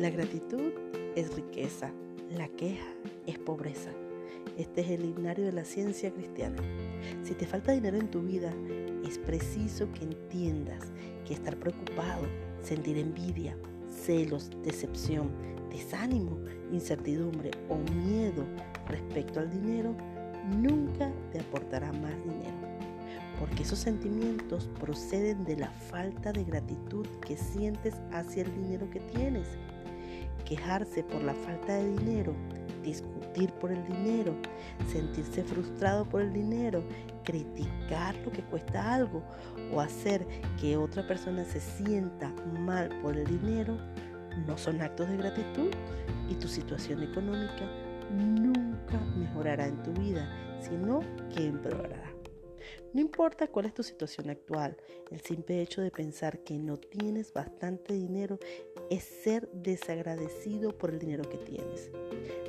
La gratitud es riqueza, la queja es pobreza. Este es el himnario de la ciencia cristiana. Si te falta dinero en tu vida, es preciso que entiendas que estar preocupado, sentir envidia, celos, decepción, desánimo, incertidumbre o miedo respecto al dinero nunca te aportará más dinero. Porque esos sentimientos proceden de la falta de gratitud que sientes hacia el dinero que tienes. Quejarse por la falta de dinero, discutir por el dinero, sentirse frustrado por el dinero, criticar lo que cuesta algo o hacer que otra persona se sienta mal por el dinero no son actos de gratitud y tu situación económica nunca mejorará en tu vida, sino que empeorará. No importa cuál es tu situación actual, el simple hecho de pensar que no tienes bastante dinero es ser desagradecido por el dinero que tienes.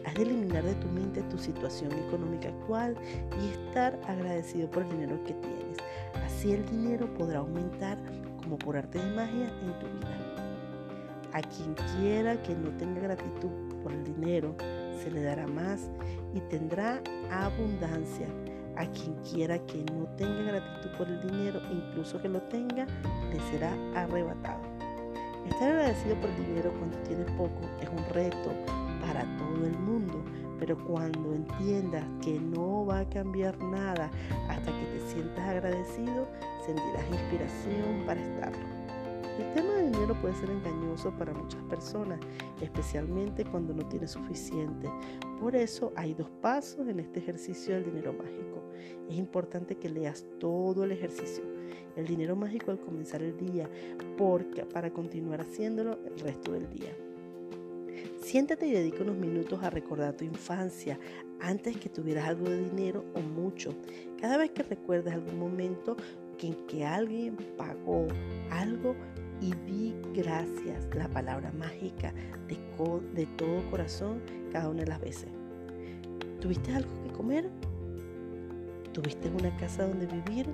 Has de eliminar de tu mente tu situación económica actual y estar agradecido por el dinero que tienes. Así el dinero podrá aumentar como por arte de magia en tu vida. A quien quiera que no tenga gratitud por el dinero, se le dará más y tendrá abundancia. A quien quiera que no tenga gratitud por el dinero, incluso que lo tenga, le será arrebatado. Estar agradecido por el dinero cuando tienes poco es un reto para todo el mundo, pero cuando entiendas que no va a cambiar nada hasta que te sientas agradecido, sentirás inspiración para estarlo. El tema del dinero puede ser engañoso para muchas personas, especialmente cuando no tienes suficiente. Por eso hay dos pasos en este ejercicio del dinero mágico. Es importante que leas todo el ejercicio, el dinero mágico al comenzar el día, porque para continuar haciéndolo el resto del día. Siéntate y dedica unos minutos a recordar tu infancia antes que tuvieras algo de dinero o mucho. Cada vez que recuerdes algún momento en que alguien pagó algo y di gracias, la palabra mágica de, de todo corazón cada una de las veces. ¿Tuviste algo que comer? ¿Tuviste una casa donde vivir?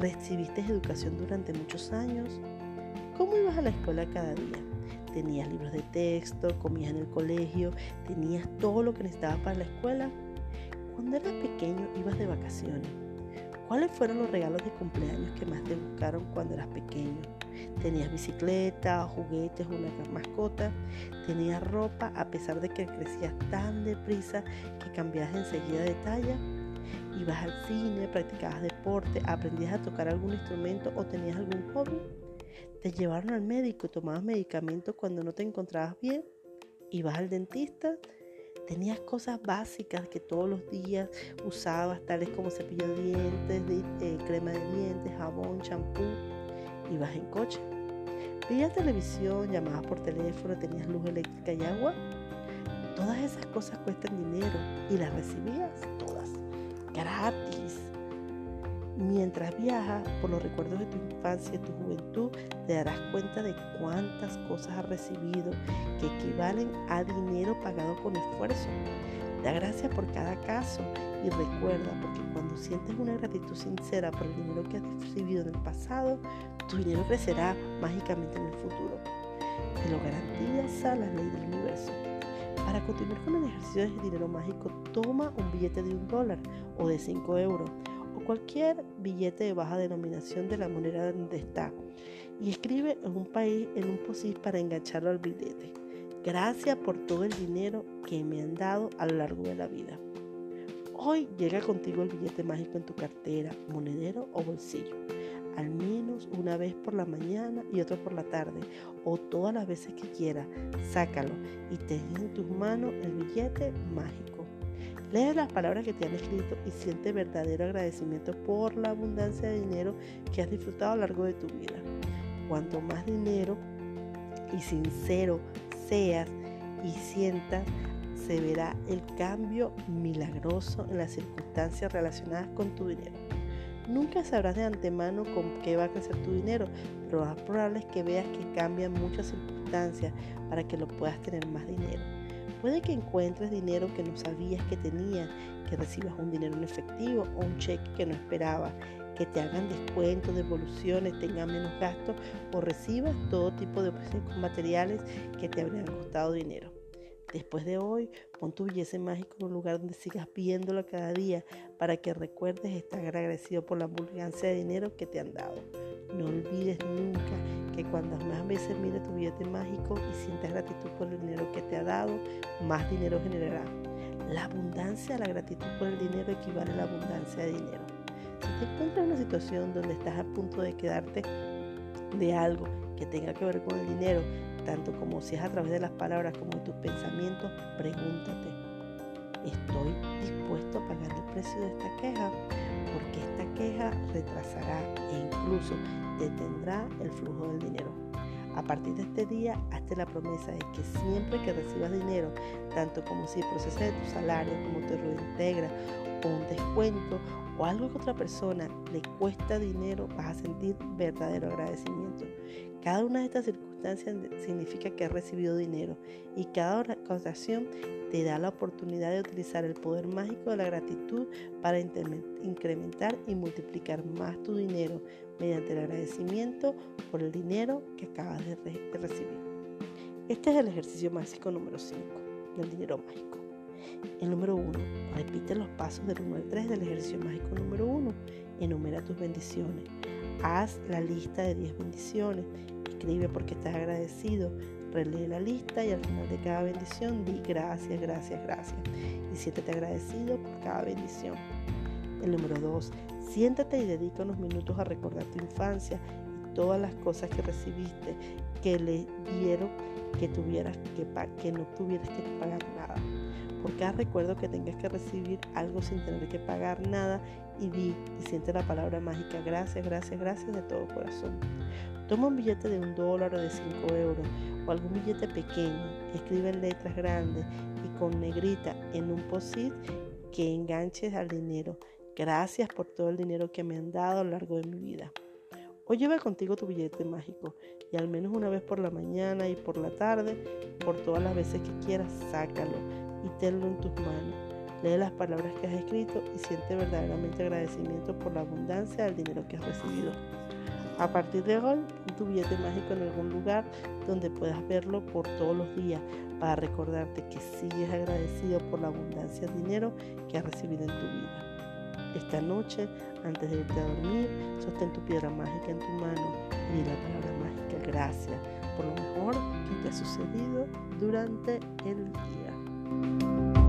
¿Recibiste educación durante muchos años? ¿Cómo ibas a la escuela cada día? ¿Tenías libros de texto? ¿Comías en el colegio? ¿Tenías todo lo que necesitabas para la escuela? Cuando eras pequeño ibas de vacaciones. ¿Cuáles fueron los regalos de cumpleaños que más te buscaron cuando eras pequeño? ¿Tenías bicicleta, juguetes, una mascota? ¿Tenías ropa a pesar de que crecías tan deprisa que cambiabas enseguida de talla? ¿Ibas al cine, practicabas deporte, aprendías a tocar algún instrumento o tenías algún hobby? ¿Te llevaron al médico, tomabas medicamentos cuando no te encontrabas bien? ¿Ibas al dentista? Tenías cosas básicas que todos los días usabas, tales como cepillo de dientes, eh, crema de dientes, jabón, champú. Ibas en coche. Veías televisión, llamabas por teléfono, tenías luz eléctrica y agua. Todas esas cosas cuestan dinero y las recibías todas gratis. Mientras viajas por los recuerdos de tu infancia y tu juventud, te darás cuenta de cuántas cosas has recibido que equivalen a dinero pagado con esfuerzo. Da gracias por cada caso y recuerda, porque cuando sientes una gratitud sincera por el dinero que has recibido en el pasado, tu dinero crecerá mágicamente en el futuro. Te lo garantiza la ley del universo. Para continuar con el ejercicio del dinero mágico, toma un billete de un dólar o de 5 euros cualquier billete de baja denominación de la moneda donde está y escribe en un país en un posis para engancharlo al billete. Gracias por todo el dinero que me han dado a lo largo de la vida. Hoy llega contigo el billete mágico en tu cartera, monedero o bolsillo. Al menos una vez por la mañana y otra por la tarde, o todas las veces que quieras, sácalo y ten en tus manos el billete mágico. Lee las palabras que te han escrito y siente verdadero agradecimiento por la abundancia de dinero que has disfrutado a lo largo de tu vida. Cuanto más dinero y sincero seas y sientas, se verá el cambio milagroso en las circunstancias relacionadas con tu dinero. Nunca sabrás de antemano con qué va a crecer tu dinero, pero lo más probable es que veas que cambian muchas circunstancias para que lo puedas tener más dinero. Puede que encuentres dinero que no sabías que tenías, que recibas un dinero en efectivo o un cheque que no esperabas. que te hagan descuentos, devoluciones, tengan menos gastos o recibas todo tipo de objetos materiales que te habrían costado dinero. Después de hoy, pon tu belleza mágico en un lugar donde sigas viéndolo cada día para que recuerdes estar agradecido por la abundancia de dinero que te han dado. No olvides nunca que cuando más veces mires tu billete mágico y sientas gratitud por el dinero que te ha dado, más dinero generará. La abundancia, la gratitud por el dinero equivale a la abundancia de dinero. Si te encuentras en una situación donde estás a punto de quedarte de algo que tenga que ver con el dinero, tanto como si es a través de las palabras como de tus pensamientos, pregúntate, ¿estoy dispuesto a pagar el precio de esta queja? Retrasará e incluso detendrá el flujo del dinero. A partir de este día, hazte la promesa de que siempre que recibas dinero, tanto como si procesas de tu salario, como te reintegra, un descuento, o algo que otra persona le cuesta dinero, vas a sentir verdadero agradecimiento. Cada una de estas circunstancias significa que has recibido dinero y cada ocasión te da la oportunidad de utilizar el poder mágico de la gratitud para incrementar y multiplicar más tu dinero mediante el agradecimiento por el dinero que acabas de, recibir. Este es el ejercicio mágico número 5 del dinero mágico. El número 1. Repite los pasos del 1 al 3 del ejercicio mágico número 1. Enumera tus bendiciones. Haz la lista de 10 bendiciones. Escribe porque estás agradecido relee la lista y al final de cada bendición di gracias, gracias, gracias. Y siéntete agradecido por cada bendición. El número dos, siéntate y dedica unos minutos a recordar tu infancia y todas las cosas que recibiste que le dieron que, tuvieras que, que no tuvieras que pagar nada. Por cada recuerdo que tengas que recibir algo sin tener que pagar nada y di y siente la palabra mágica gracias, gracias, gracias de todo corazón. Toma un billete de un dólar o de cinco euros o algún billete pequeño, escribe en letras grandes y con negrita en un posit que enganches al dinero. Gracias por todo el dinero que me han dado a lo largo de mi vida. Hoy lleva contigo tu billete mágico y al menos una vez por la mañana y por la tarde, por todas las veces que quieras, sácalo y tenlo en tus manos. Lee las palabras que has escrito y siente verdaderamente agradecimiento por la abundancia del dinero que has recibido. A partir de hoy, pon tu billete mágico en algún lugar donde puedas verlo por todos los días para recordarte que sigues agradecido por la abundancia de dinero que has recibido en tu vida. Esta noche, antes de irte a dormir, sostén tu piedra mágica en tu mano y di la palabra mágica gracias por lo mejor que te ha sucedido durante el día. Música